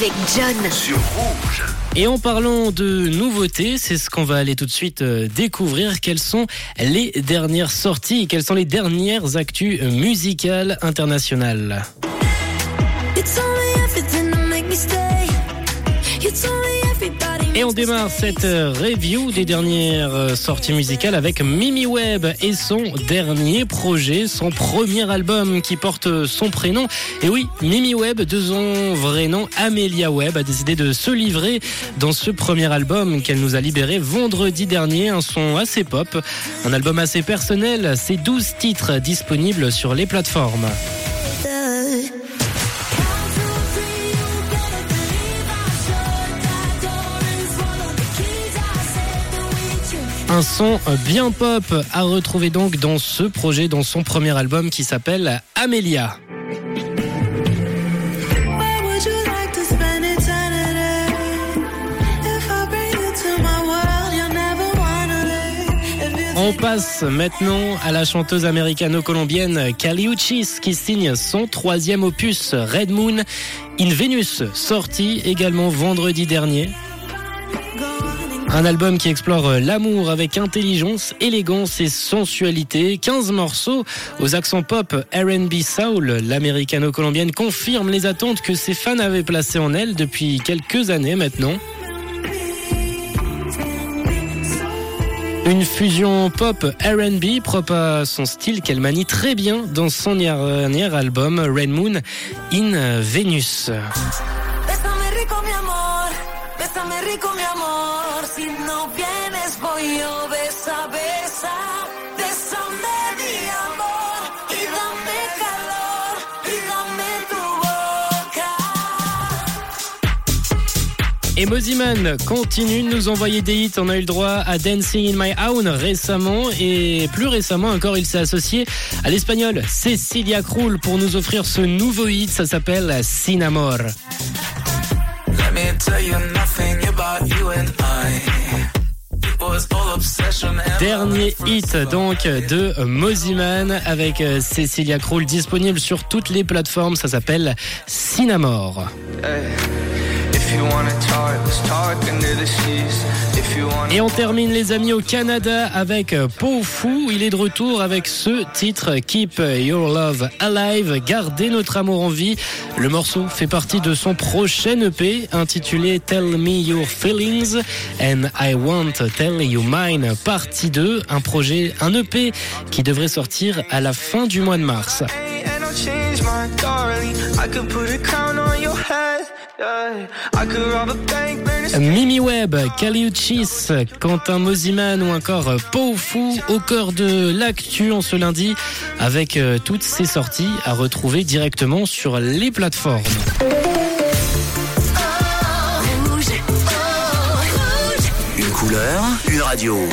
avec John. Sur Rouge. Et en parlant de nouveautés, c'est ce qu'on va aller tout de suite euh, découvrir. Quelles sont les dernières sorties Quelles sont les dernières actus musicales internationales? Et on démarre cette euh, review des dernières euh, sorties musicales avec Mimi Webb et son dernier projet, son premier album qui porte son prénom. Et oui, Mimi Webb, de son vrai nom, Amelia Webb, a décidé de se livrer dans ce premier album qu'elle nous a libéré vendredi dernier. Un son assez pop, un album assez personnel, c'est 12 titres disponibles sur les plateformes. Un son bien pop à retrouver donc dans ce projet, dans son premier album qui s'appelle Amelia. On passe maintenant à la chanteuse américano-colombienne Kali Uchis qui signe son troisième opus Red Moon in Venus, sorti également vendredi dernier. Un album qui explore l'amour avec intelligence, élégance et sensualité. 15 morceaux aux accents pop RB Soul. L'américano-colombienne confirme les attentes que ses fans avaient placées en elle depuis quelques années maintenant. Une fusion pop RB propre à son style qu'elle manie très bien dans son dernier album Rain Moon in Venus. Et Moziman continue de nous envoyer des hits. On a eu le droit à Dancing in My Own récemment et plus récemment encore, il s'est associé à l'espagnol Cecilia Krull pour nous offrir ce nouveau hit. Ça s'appelle Sinamor. Dernier hit donc de Moziman avec Cecilia Krull disponible sur toutes les plateformes. Ça s'appelle Sinamor. Et on termine les amis au Canada avec Pau Fou. Il est de retour avec ce titre Keep Your Love Alive, gardez notre amour en vie. Le morceau fait partie de son prochain EP intitulé Tell Me Your Feelings and I Want to Tell You Mine, partie 2, un projet, un EP qui devrait sortir à la fin du mois de mars. Mimi Webb, Uchis, Quentin Moziman ou encore Pau Fou au cœur de l'actu en ce lundi avec euh, toutes ces sorties à retrouver directement sur les plateformes. Une couleur, une radio.